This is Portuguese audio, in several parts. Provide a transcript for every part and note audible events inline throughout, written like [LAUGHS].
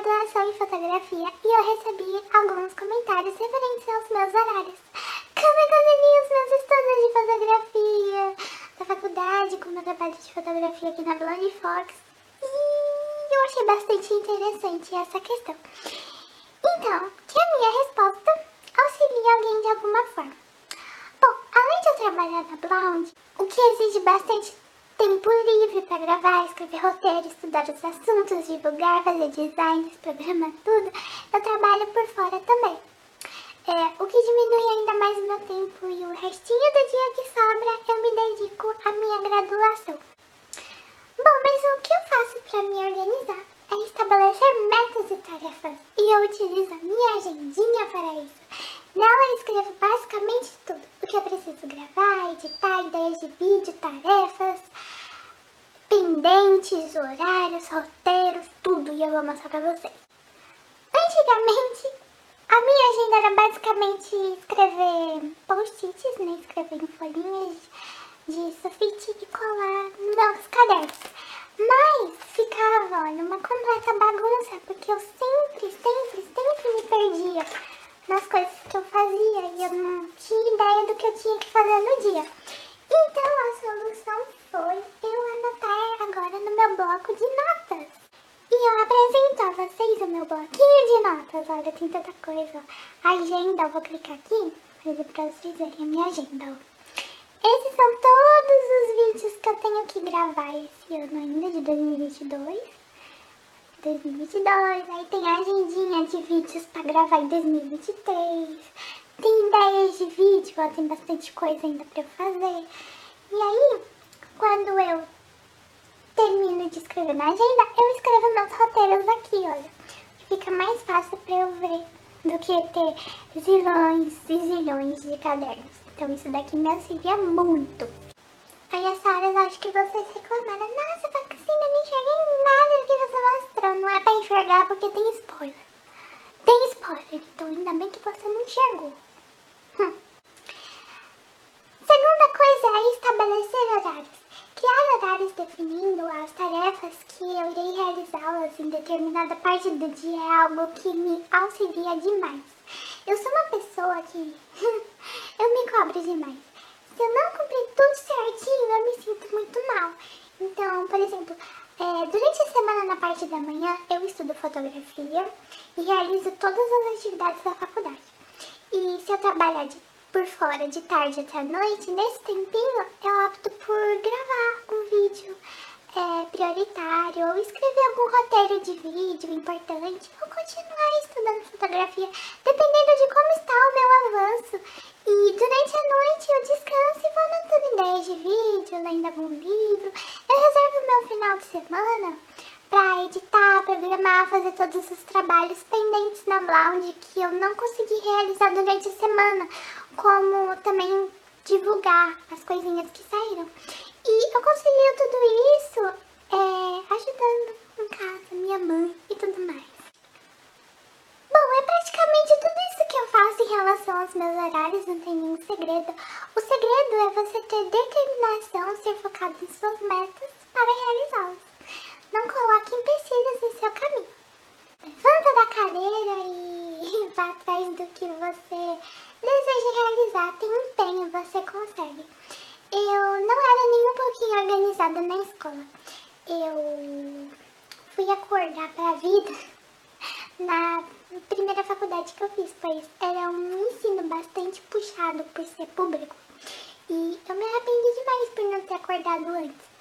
graduação em fotografia e eu recebi alguns comentários referentes aos meus horários. Como eu consegui os meus estudos de fotografia da faculdade, com meu trabalho de fotografia aqui na Blonde Fox. E eu achei bastante interessante essa questão. Então, que a minha resposta auxilia alguém de alguma forma. Bom, além de eu trabalhar na Blonde, o que exige bastante tempo livre para gravar, escrever roteiro, estudar os assuntos, divulgar, fazer designs, programar tudo, eu trabalho por fora também. É, o que diminui ainda mais o meu tempo e o restinho do dia que sobra, eu me dedico à minha graduação. Bom, mas o que eu faço para me organizar? É estabelecer metas e tarefas. E eu utilizo a minha agendinha para isso. Nela eu escrevo basicamente tudo. O que eu preciso gravar, editar, ideias de vídeo, tarefas, pendentes, horários, roteiros, tudo. E eu vou mostrar pra vocês. Antigamente, a minha agenda era basicamente escrever post-its, né? Escrever em folhinhas de sulfite e colar nos cadernos. Mas ficava, olha, uma completa bagunça, porque eu sempre, sempre, sempre me perdia nas coisas que eu fazia e eu não tinha ideia do que eu tinha que fazer no dia. Então a solução foi eu anotar agora no meu bloco de notas. E eu apresento a vocês o meu bloquinho Olha, tem tanta coisa. agenda, eu vou clicar aqui para vocês verem a minha agenda. Esses são todos os vídeos que eu tenho que gravar esse ano ainda, de 2022. 2022, aí tem agendinha de vídeos pra gravar em 2023. Tem ideias de vídeo, ó, tem bastante coisa ainda pra eu fazer. E aí, quando eu termino de escrever na agenda, eu escrevo meus roteiros aqui, olha. Fica mais fácil pra eu ver do que ter zilhões e zilhões de cadernos. Então isso daqui me auxilia muito. Aí essa hora acho que vocês reclamaram, nossa, Vaccina, não enxerguei nada do que você mostrou. Não é pra enxergar porque tem spoiler. Tem spoiler, então ainda bem que você não enxergou. Hum. Segunda coisa é estabelecer horários. Criar horários definindo as tarefas que realizá-las em determinada parte do dia é algo que me auxilia demais. Eu sou uma pessoa que [LAUGHS] eu me cobro demais. Se eu não cumprir tudo certinho, eu me sinto muito mal. Então, por exemplo, é, durante a semana na parte da manhã, eu estudo fotografia e realizo todas as atividades da faculdade. E se eu trabalhar de, por fora de tarde até a noite, nesse tempinho, eu opto por gravar um vídeo é, prioritário ou escrever algum roteiro de vídeo importante ou continuar estudando fotografia, dependendo de como está o meu avanço. E durante a noite eu descanso e vou anotando ideias de vídeo, lendo algum livro. Eu reservo meu final de semana para editar, programar, fazer todos os trabalhos pendentes na Blound que eu não consegui realizar durante a semana, como também divulgar as coisinhas que saíram. E eu concilio tudo isso é, ajudando em casa, minha mãe e tudo mais. Bom, é praticamente tudo isso que eu faço em relação aos meus horários, não tem nenhum segredo. O segredo é você ter determinação, ser focado em suas metas para realizá-las. Não coloque empecilhos em seu caminho. Levanta da cadeira e [LAUGHS] vá atrás do que você deseja realizar. Tem empenho, você consegue. Eu não era nem um pouquinho organizada na escola. Eu fui acordar para a vida [LAUGHS] na primeira faculdade que eu fiz, pois era um ensino bastante puxado por ser público. E eu me arrependi demais por não ter acordado antes.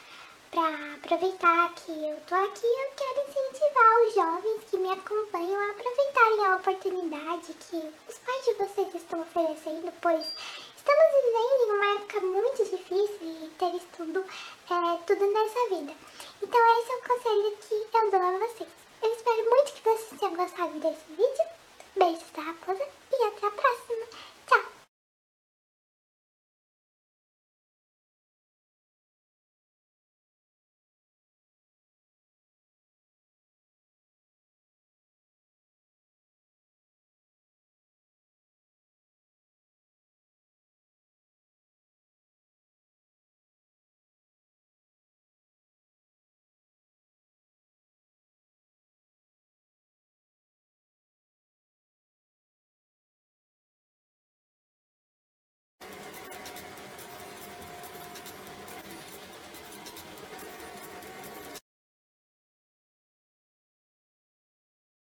Para aproveitar que eu tô aqui, eu quero incentivar os jovens que me acompanham a aproveitarem a oportunidade que os pais de vocês estão oferecendo, pois Estamos vivendo em uma época muito difícil e ter estudo é tudo nessa vida. Então esse é o conselho que eu dou a vocês. Eu espero muito que vocês tenham gostado desse vídeo. Beijos da raposa e até a próxima!